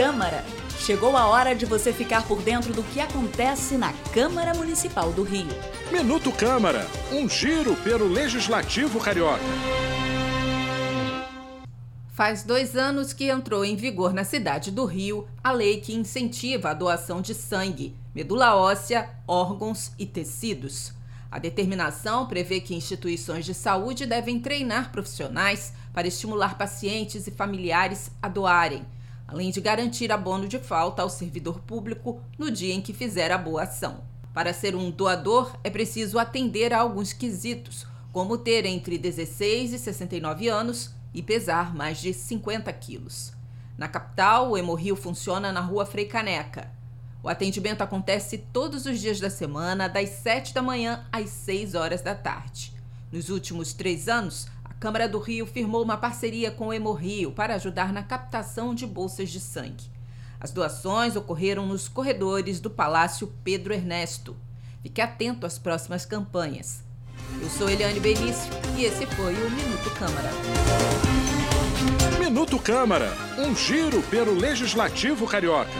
Câmara. Chegou a hora de você ficar por dentro do que acontece na Câmara Municipal do Rio. Minuto Câmara, um giro pelo Legislativo Carioca. Faz dois anos que entrou em vigor na cidade do Rio a lei que incentiva a doação de sangue, medula óssea, órgãos e tecidos. A determinação prevê que instituições de saúde devem treinar profissionais para estimular pacientes e familiares a doarem, além de garantir abono de falta ao servidor público no dia em que fizer a boa ação. Para ser um doador, é preciso atender a alguns quesitos, como ter entre 16 e 69 anos e pesar mais de 50 quilos. Na capital, o Hemorrio funciona na rua Frei Caneca. O atendimento acontece todos os dias da semana, das 7 da manhã às 6 horas da tarde. Nos últimos três anos, Câmara do Rio firmou uma parceria com o Hemorrio para ajudar na captação de bolsas de sangue. As doações ocorreram nos corredores do Palácio Pedro Ernesto. Fique atento às próximas campanhas. Eu sou Eliane Benício e esse foi o Minuto Câmara. Minuto Câmara, um giro pelo Legislativo Carioca.